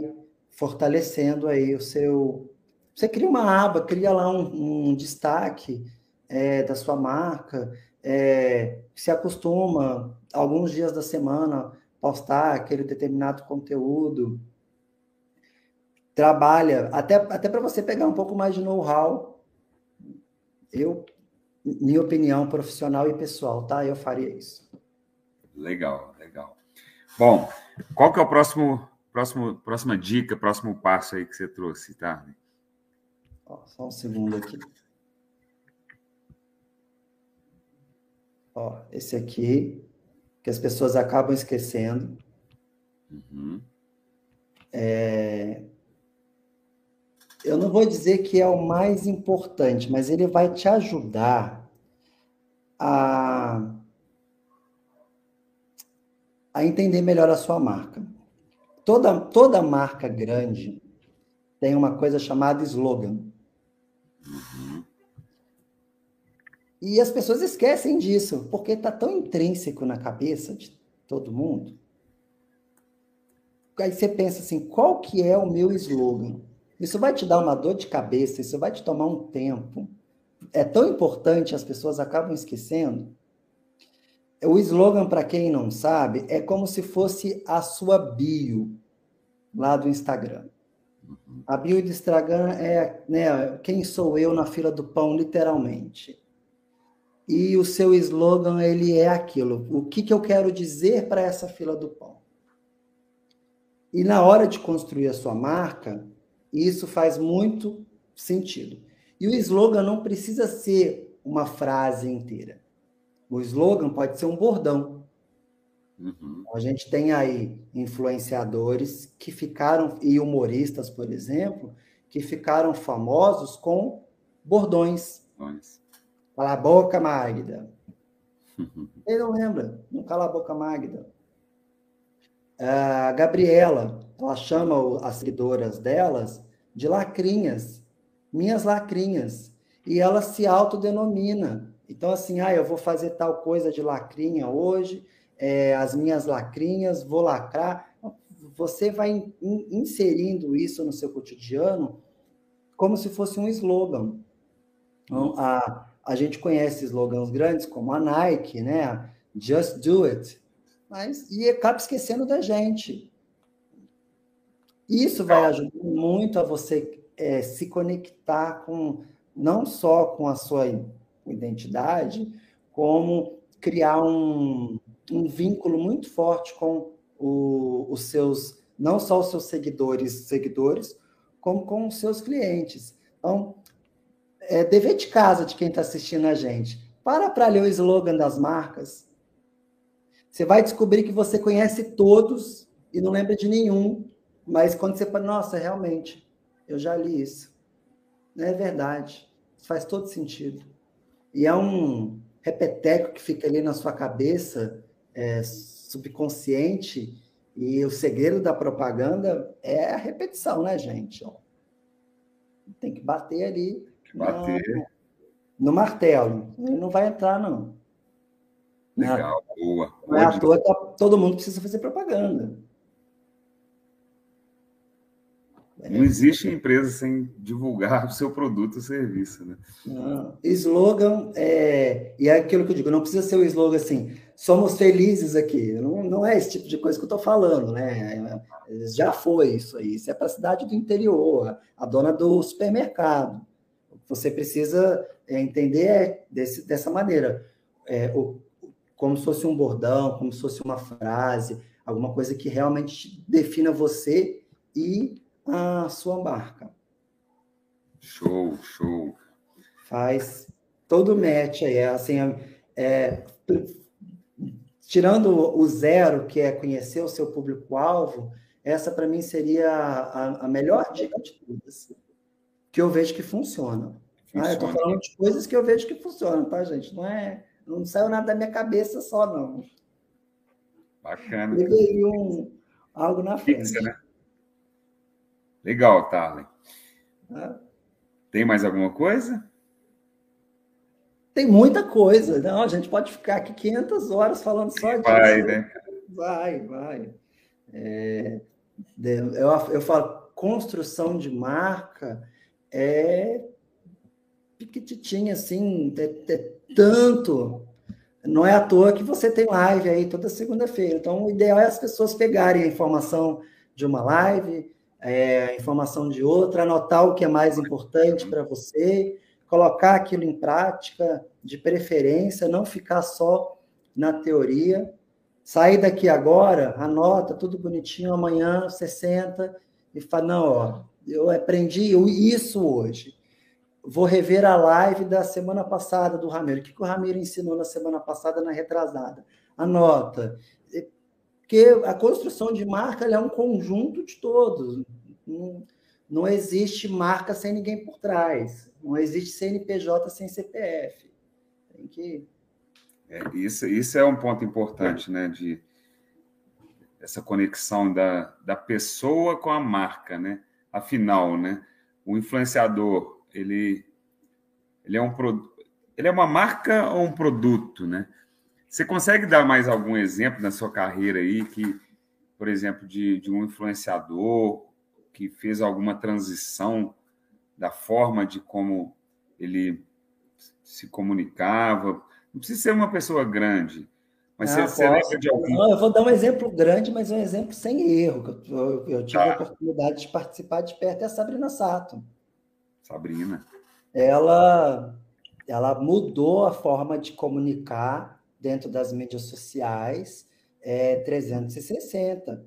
fortalecendo aí o seu. Você cria uma aba, cria lá um, um destaque é, da sua marca, é, se acostuma alguns dias da semana postar aquele determinado conteúdo. Trabalha, até, até para você pegar um pouco mais de know-how. Eu minha opinião profissional e pessoal, tá? Eu faria isso. Legal, legal. Bom, qual que é o próximo, próximo, próxima dica, próximo passo aí que você trouxe, tá? Ó, só um segundo aqui. Ó, esse aqui, que as pessoas acabam esquecendo. Uhum. É, eu não vou dizer que é o mais importante, mas ele vai te ajudar a, a entender melhor a sua marca. Toda, toda marca grande tem uma coisa chamada slogan. E as pessoas esquecem disso, porque está tão intrínseco na cabeça de todo mundo. Aí você pensa assim, qual que é o meu slogan? Isso vai te dar uma dor de cabeça, isso vai te tomar um tempo. É tão importante, as pessoas acabam esquecendo. O slogan, para quem não sabe, é como se fosse a sua bio lá do Instagram. A bio do Instagram é né, quem sou eu na fila do pão, literalmente. E o seu slogan, ele é aquilo. O que, que eu quero dizer para essa fila do pão? E na hora de construir a sua marca, isso faz muito sentido. E o slogan não precisa ser uma frase inteira. O slogan pode ser um bordão. Uhum. A gente tem aí influenciadores que ficaram, e humoristas, por exemplo, que ficaram famosos com bordões. Bordões. Cala a boca, Magda. Ele não lembra, não cala a boca, Magda. A Gabriela, ela chama as seguidoras delas de lacrinhas, minhas lacrinhas, e ela se autodenomina. Então, assim, ah, eu vou fazer tal coisa de lacrinha hoje, é, as minhas lacrinhas, vou lacrar. você vai in, inserindo isso no seu cotidiano como se fosse um slogan. Então, a, a gente conhece slogans grandes como a Nike, né? Just do it. Mas, e acaba esquecendo da gente. Isso vai ajudar muito a você é, se conectar com não só com a sua identidade, como criar um, um vínculo muito forte com o, os seus, não só os seus seguidores, seguidores, como com os seus clientes. Então, é dever de casa de quem está assistindo a gente. Para para ler o slogan das marcas. Você vai descobrir que você conhece todos e não lembra de nenhum, mas quando você fala, nossa, realmente, eu já li isso. É verdade. Isso faz todo sentido. E é um repeteco que fica ali na sua cabeça, é, subconsciente, e o segredo da propaganda é a repetição, né, gente? Tem que bater ali. Bater. No, no martelo. Ele não vai entrar, não. Legal, boa. Não é à toa que todo mundo precisa fazer propaganda. Não existe empresa sem divulgar o seu produto ou serviço, né? Não. Slogan, é, e é aquilo que eu digo, não precisa ser o um slogan assim, somos felizes aqui. Não, não é esse tipo de coisa que eu estou falando, né? Já foi isso aí. Isso é para a cidade do interior, a dona do supermercado. Você precisa é, entender desse, dessa maneira. É, o, como se fosse um bordão, como se fosse uma frase, alguma coisa que realmente defina você e a sua marca. Show, show. Faz todo match aí, assim, é, tirando o zero, que é conhecer o seu público-alvo, essa para mim seria a, a, melhor dica de todas, que eu vejo que funciona. funciona. Ah, eu estou falando de coisas que eu vejo que funcionam, tá, gente? Não é, não saiu nada da minha cabeça só, não. Bacana. Levei um, algo na frente. Fixa, né? Legal, Tarlen. Ah. Tem mais alguma coisa? Tem muita coisa. Não, a gente pode ficar aqui 500 horas falando só disso. Vai, né? Vai, vai. É, eu, eu falo, construção de marca é piquititinha, assim, é, é tanto. Não é à toa que você tem live aí toda segunda-feira. Então, o ideal é as pessoas pegarem a informação de uma live, é, a informação de outra, anotar o que é mais importante para você, colocar aquilo em prática, de preferência, não ficar só na teoria. Sair daqui agora, anota tudo bonitinho, amanhã você senta e fala, não, ó, eu aprendi isso hoje. Vou rever a live da semana passada do Ramiro. O que, que o Ramiro ensinou na semana passada, na retrasada? Anota. Porque a construção de marca é um conjunto de todos. Não, não existe marca sem ninguém por trás. Não existe CNPJ sem CPF. Tem que. É, isso, isso é um ponto importante, né? De essa conexão da, da pessoa com a marca, né? Afinal, né? O influenciador, ele, ele é um. Ele é uma marca ou um produto, né? Você consegue dar mais algum exemplo na sua carreira aí que, por exemplo, de, de um influenciador que fez alguma transição da forma de como ele se comunicava? Não precisa ser uma pessoa grande, mas ah, você, você lembra de algum? Não, eu vou dar um exemplo grande, mas um exemplo sem erro. Eu, eu tive tá. a oportunidade de participar de perto é a Sabrina Sato. Sabrina. Ela, ela mudou a forma de comunicar dentro das mídias sociais é 360.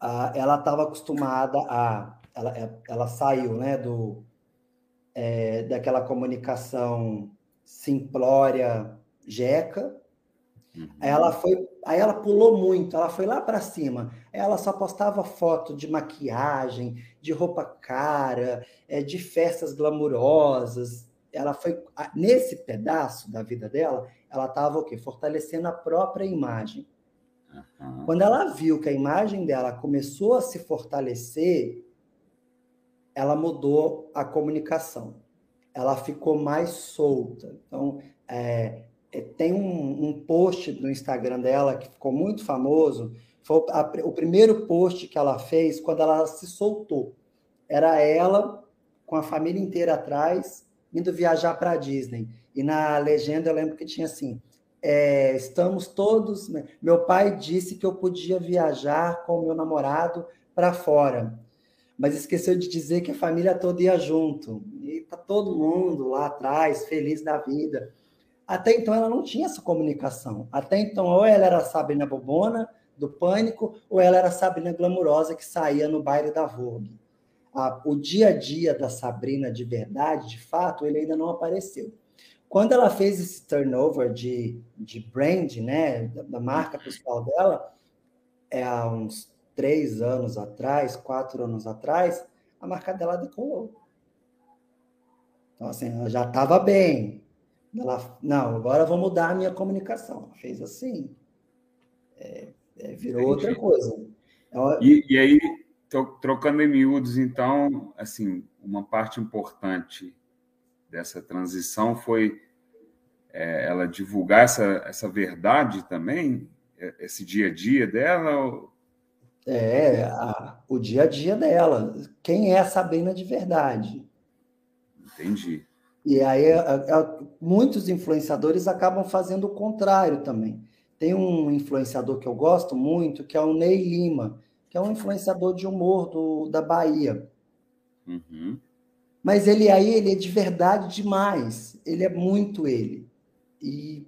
Ah, ela estava acostumada a. Ela, é, ela saiu né, do, é, daquela comunicação simplória jeca. Uhum. Aí ela foi, aí ela pulou muito, ela foi lá para cima. Ela só postava foto de maquiagem, de roupa cara, é, de festas glamurosas. Ela foi nesse pedaço da vida dela, ela estava o quê? Fortalecendo a própria imagem. Uhum. Quando ela viu que a imagem dela começou a se fortalecer, ela mudou a comunicação. Ela ficou mais solta. Então, é, tem um, um, post no Instagram dela que ficou muito famoso, Foi a, o primeiro post que ela fez quando ela se soltou. Era ela com a família inteira atrás, indo viajar para Disney. E na legenda eu lembro que tinha assim: é, estamos todos. Né? Meu pai disse que eu podia viajar com o meu namorado para fora, mas esqueceu de dizer que a família toda ia junto. E tá todo mundo lá atrás, feliz da vida. Até então ela não tinha essa comunicação. Até então, ou ela era a Sabrina Bobona, do Pânico, ou ela era a Sabrina Glamurosa, que saía no baile da Vogue. o dia a dia da Sabrina de verdade, de fato, ele ainda não apareceu. Quando ela fez esse turnover de, de brand, né, da, marca pessoal dela, é, há uns três anos atrás, quatro anos atrás, a marca dela decolou. Então, assim, ela já estava bem. Ela, não, agora vou mudar a minha comunicação. Ela fez assim. É, é, virou Entendi. outra coisa. Ela... E, e aí, trocando em miúdos, então, assim, uma parte importante dessa transição foi é, ela divulgar essa, essa verdade também, é, esse dia a dia dela? É, a, o dia a dia dela. Quem é a Sabrina de verdade? Entendi. E aí a, a, muitos influenciadores acabam fazendo o contrário também. Tem um influenciador que eu gosto muito, que é o Ney Lima, que é um influenciador de humor do, da Bahia. Uhum. Mas ele aí, ele é de verdade demais. Ele é muito ele. E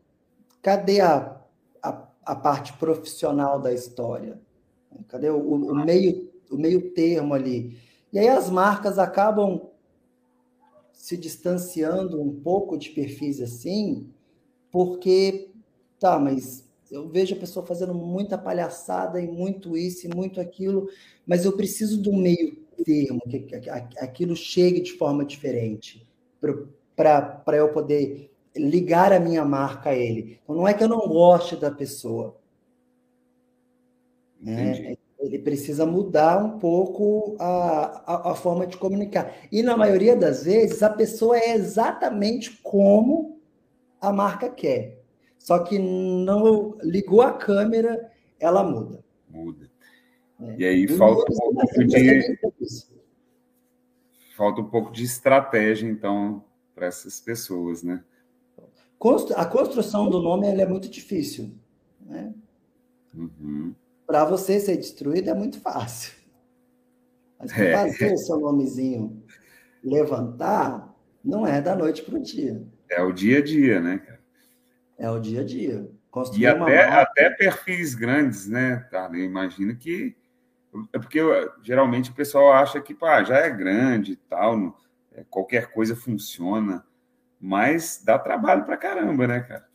cadê a, a, a parte profissional da história? Cadê o, o, meio, o meio termo ali? E aí as marcas acabam se distanciando um pouco de perfis assim, porque, tá, mas eu vejo a pessoa fazendo muita palhaçada e muito isso e muito aquilo, mas eu preciso do meio termo, que, aquilo chegue de forma diferente, para eu poder ligar a minha marca a ele. Então, não é que eu não goste da pessoa. Né? Ele precisa mudar um pouco a, a, a, forma de comunicar. E, na maioria das vezes, a pessoa é exatamente como a marca quer. Só que não ligou a câmera, ela muda. Muda. É. E aí falta um pouco de falta um pouco de estratégia, então, para essas pessoas, né? A construção do nome é muito difícil, né? Uhum. Para você ser destruído é muito fácil. Mas é. fazer o seu nomezinho levantar não é da noite para o dia. É o dia a dia, né, cara? É o dia a dia. Construir e até, marca... até perfis grandes, né, tá? Eu imagino que é porque geralmente o pessoal acha que pá, já é grande e tal, é, qualquer coisa funciona, mas dá trabalho pra caramba, né, cara?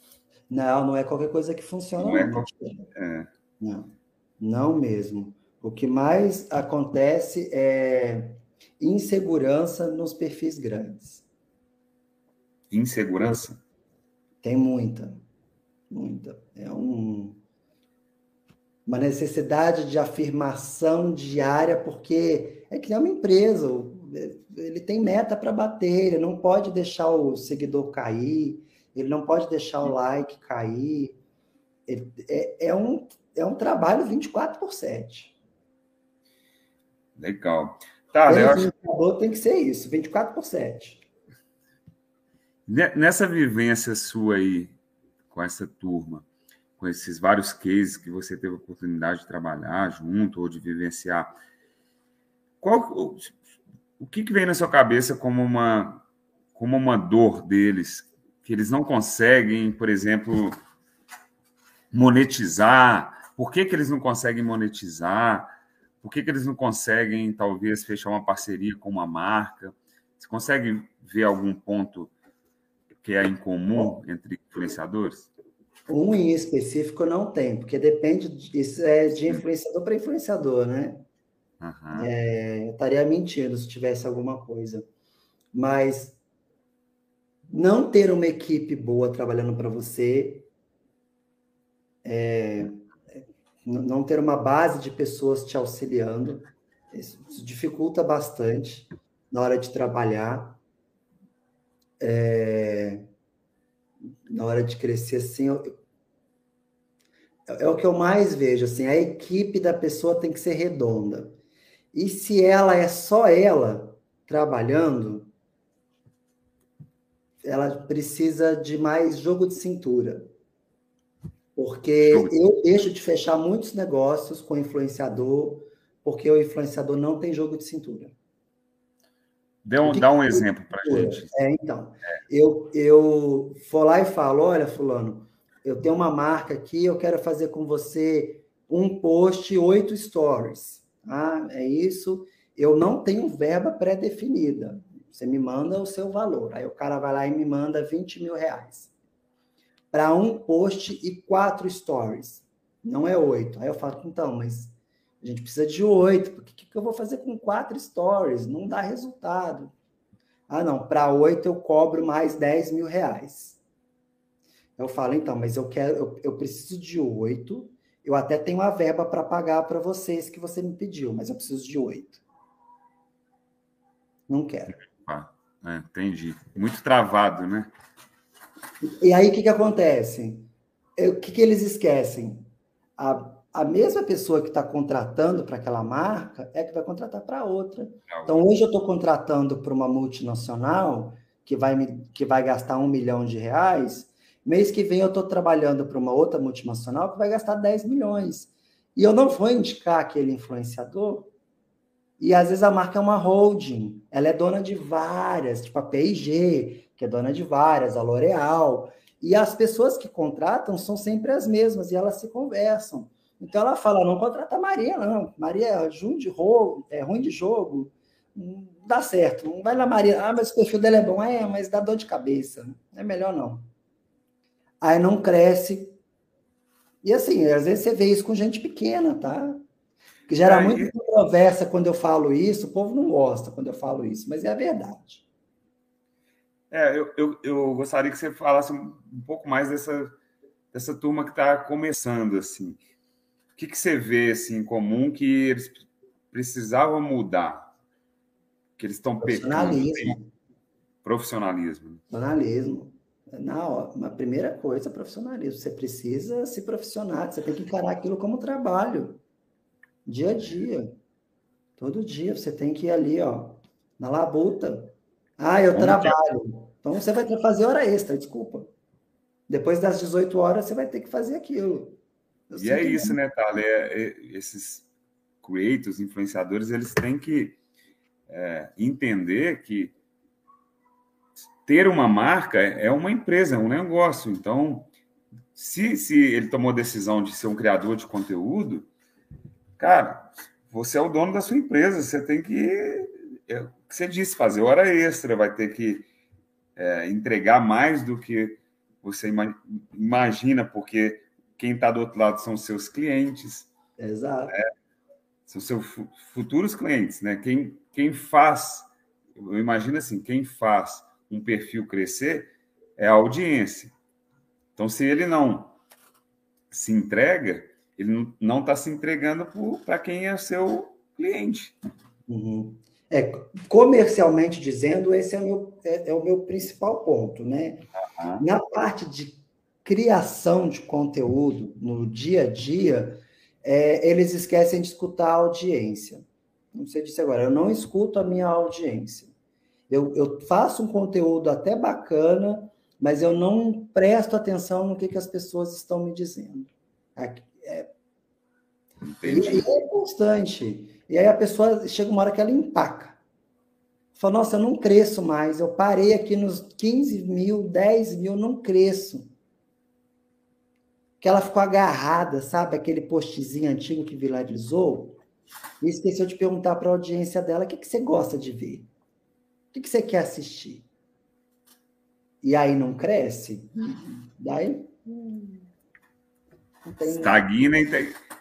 Não, não é qualquer coisa que funciona. Não, é qualquer... é. Não, não mesmo. O que mais acontece é insegurança nos perfis grandes. Insegurança? Tem muita, muita. É um uma necessidade de afirmação diária, porque é que é uma empresa, ele tem meta para bater, ele não pode deixar o seguidor cair, ele não pode deixar o like cair. Ele, é, é, um, é um trabalho 24 por 7. Legal. Tá, eu acho... tem que ser isso, 24 por 7. Nessa vivência sua aí, com essa turma, com esses vários cases que você teve a oportunidade de trabalhar junto ou de vivenciar, qual o, o que, que vem na sua cabeça como uma como uma dor deles que eles não conseguem, por exemplo, monetizar? Por que, que eles não conseguem monetizar? Por que, que eles não conseguem, talvez, fechar uma parceria com uma marca? Você consegue ver algum ponto que é incomum entre influenciadores? Um em específico não tem, porque depende, de, isso é de influenciador para influenciador, né? Uhum. É, eu estaria mentindo se tivesse alguma coisa. Mas não ter uma equipe boa trabalhando para você, é, não ter uma base de pessoas te auxiliando, isso dificulta bastante na hora de trabalhar. É, na hora de crescer assim, eu, é, é o que eu mais vejo, assim, a equipe da pessoa tem que ser redonda. E se ela é só ela trabalhando, ela precisa de mais jogo de cintura. Porque eu deixo de fechar muitos negócios com influenciador, porque o influenciador não tem jogo de cintura. Dê um, dá um exemplo para gente. É, então, é. Eu, eu vou lá e falo, olha, fulano, eu tenho uma marca aqui, eu quero fazer com você um post, oito stories. Ah, é isso. Eu não tenho verba pré-definida. Você me manda o seu valor. Aí o cara vai lá e me manda 20 mil reais. Para um post e quatro stories. Não é oito. Aí eu falo, então, mas a gente precisa de oito. O que, que eu vou fazer com quatro stories? Não dá resultado. Ah, não, para oito eu cobro mais 10 mil reais. Eu falo, então, mas eu quero, eu, eu preciso de oito. Eu até tenho a verba para pagar para vocês que você me pediu, mas eu preciso de oito. Não quero. É, entendi. Muito travado, né? E aí, o que, que acontece? O que, que eles esquecem? A, a mesma pessoa que está contratando para aquela marca é que vai contratar para outra. Então, hoje eu estou contratando para uma multinacional que vai, me, que vai gastar um milhão de reais. Mês que vem eu estou trabalhando para uma outra multinacional que vai gastar 10 milhões. E eu não vou indicar aquele influenciador e às vezes a marca é uma holding, ela é dona de várias, tipo a P&G, que é dona de várias, a L'Oréal, e as pessoas que contratam são sempre as mesmas e elas se conversam. Então ela fala, não contrata a Maria, não. Maria é ruim de jogo, é ruim de jogo, não dá certo. Não vai na Maria, ah, mas o perfil dela é bom, é, mas dá dor de cabeça. É melhor não. Aí não cresce. E assim, às vezes você vê isso com gente pequena, tá? Que gera Aí... muita conversa quando eu falo isso, o povo não gosta quando eu falo isso, mas é a verdade. É, eu, eu, eu gostaria que você falasse um, pouco mais dessa, dessa turma que está começando, assim. O que, que você vê, assim, em comum que eles precisavam mudar? Que eles estão pecando? Profissionalismo. Profissionalismo. Profissionalismo. Na, na primeira coisa, profissionalismo. Você precisa se profissionar, você tem que encarar aquilo como trabalho. Dia a dia. Todo dia você tem que ir ali, ó, na labuta. Ah, eu trabalho. Então você vai ter que fazer hora extra, desculpa. Depois das 18 horas você vai ter que fazer aquilo. Eu e é isso, né, Thalia? É, é, esses creators, influenciadores, eles têm que é, entender que ter uma marca é uma empresa, é um negócio. Então, se, se ele tomou a decisão de ser um criador de conteúdo, cara, você é o dono da sua empresa, você tem é, que você disse, fazer hora extra, vai ter que é, entregar mais do que você imagina, porque quem está do outro lado são seus clientes. Exato. Né? São seus futuros clientes, né? Quem, quem faz, eu imagino assim, quem faz um perfil crescer é a audiência. Então, se ele não se entrega, ele não está se entregando para quem é seu cliente. Uhum. É, comercialmente dizendo, esse é o meu, é, é o meu principal ponto, né? Uhum. Na parte de criação de conteúdo no dia a dia, é, eles esquecem de escutar a audiência. Não sei disso agora, eu não escuto a minha audiência. Eu, eu faço um conteúdo até bacana, mas eu não presto atenção no que, que as pessoas estão me dizendo. É, e, é constante. E aí a pessoa chega uma hora que ela empaca. Fala, nossa, eu não cresço mais. Eu parei aqui nos 15 mil, 10 mil, não cresço. Que ela ficou agarrada, sabe? Aquele postzinho antigo que viralizou. E esqueceu de perguntar para a audiência dela o que, que você gosta de ver. O que, que você quer assistir? E aí não cresce. Daí. Hum, tem... Estagna e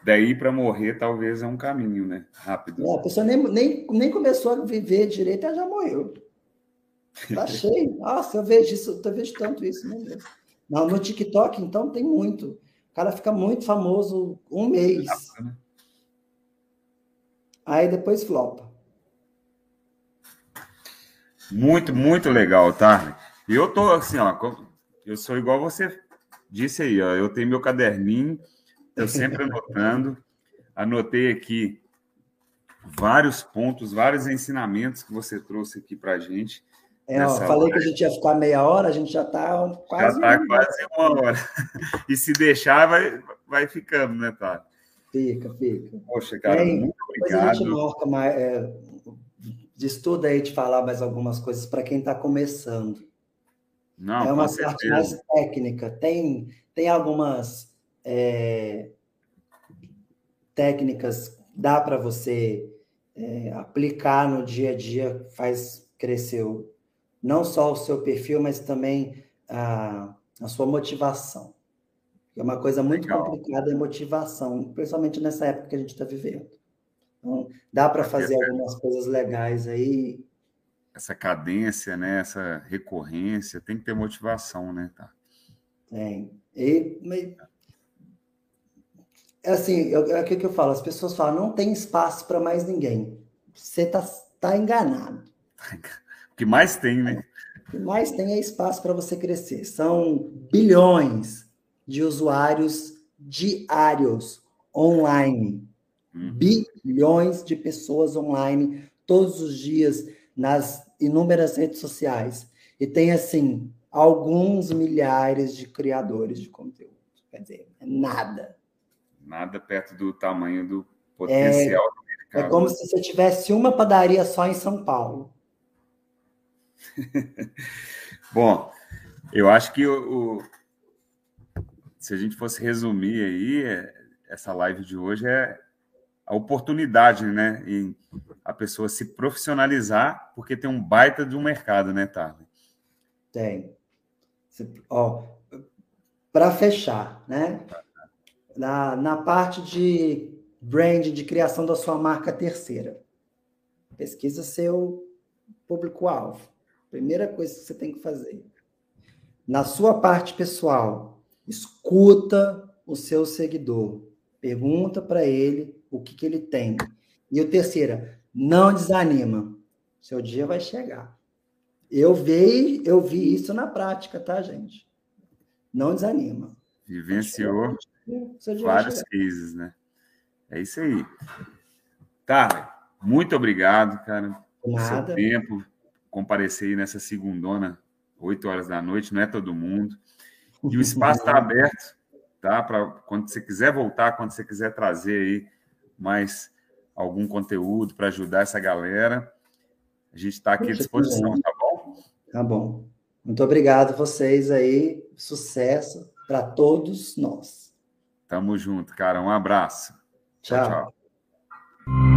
daí para morrer talvez é um caminho, né? Rápido. É, a pessoa nem, nem, nem começou a viver direito, ela já morreu. Tá cheio. Nossa, eu vejo isso, eu vejo tanto isso, né? Não, no TikTok, então, tem muito. O cara fica muito famoso um mês. Né? Aí depois flopa. Muito, muito legal, tá? Eu tô assim, ó, eu sou igual você disse aí, ó, eu tenho meu caderninho, Eu sempre anotando. Anotei aqui vários pontos, vários ensinamentos que você trouxe aqui para a gente. É, ó, falei que a gente ia ficar meia hora, a gente já está quase. Já está quase uma hora. E se deixar, vai, vai ficando, né, Tá? Fica, fica. Poxa, cara, Bem, muito obrigado. a gente marca mais, é, de estudo aí de falar mais algumas coisas para quem está começando. Não, é uma parte mais técnica. Tem, tem algumas é, técnicas, dá para você é, aplicar no dia a dia, faz crescer o, não só o seu perfil, mas também a, a sua motivação. É uma coisa muito Legal. complicada, é motivação, principalmente nessa época que a gente está vivendo. Então, dá para fazer algumas coisas legais aí. Essa cadência, né? Essa recorrência, tem que ter motivação, né? Tá. Tem. E, mas, assim, é o que eu falo, as pessoas falam, não tem espaço para mais ninguém. Você está tá enganado. O que mais tem, né? O que mais tem é espaço para você crescer. São bilhões de usuários diários online. Uhum. Bilhões de pessoas online todos os dias nas inúmeras redes sociais. E tem, assim, alguns milhares de criadores de conteúdo. Quer dizer, é nada. Nada perto do tamanho do potencial é, do mercado. É como se você tivesse uma padaria só em São Paulo. Bom, eu acho que o, o, se a gente fosse resumir aí, é, essa live de hoje é a oportunidade, né, em a pessoa se profissionalizar, porque tem um baita de um mercado, né, Tarly? Tem. Ó, para fechar, né? Na, na parte de brand, de criação da sua marca terceira, pesquisa seu público-alvo. Primeira coisa que você tem que fazer. Na sua parte pessoal, escuta o seu seguidor. Pergunta para ele o que, que ele tem. E o terceira, não desanima. Seu dia vai chegar. Eu vi, eu vi isso na prática, tá, gente? Não desanima. Vivenciou vários cases, né? É isso aí. Tá, muito obrigado, cara, pelo seu tempo. Comparecer aí nessa segundona, 8 horas da noite, não é todo mundo. E o espaço está aberto, tá? Para quando você quiser voltar, quando você quiser trazer aí mais algum conteúdo para ajudar essa galera, a gente está aqui à disposição, tá bom? Tá bom. Muito obrigado vocês aí, sucesso para todos nós. Tamo junto, cara. Um abraço. tchau. tchau. tchau.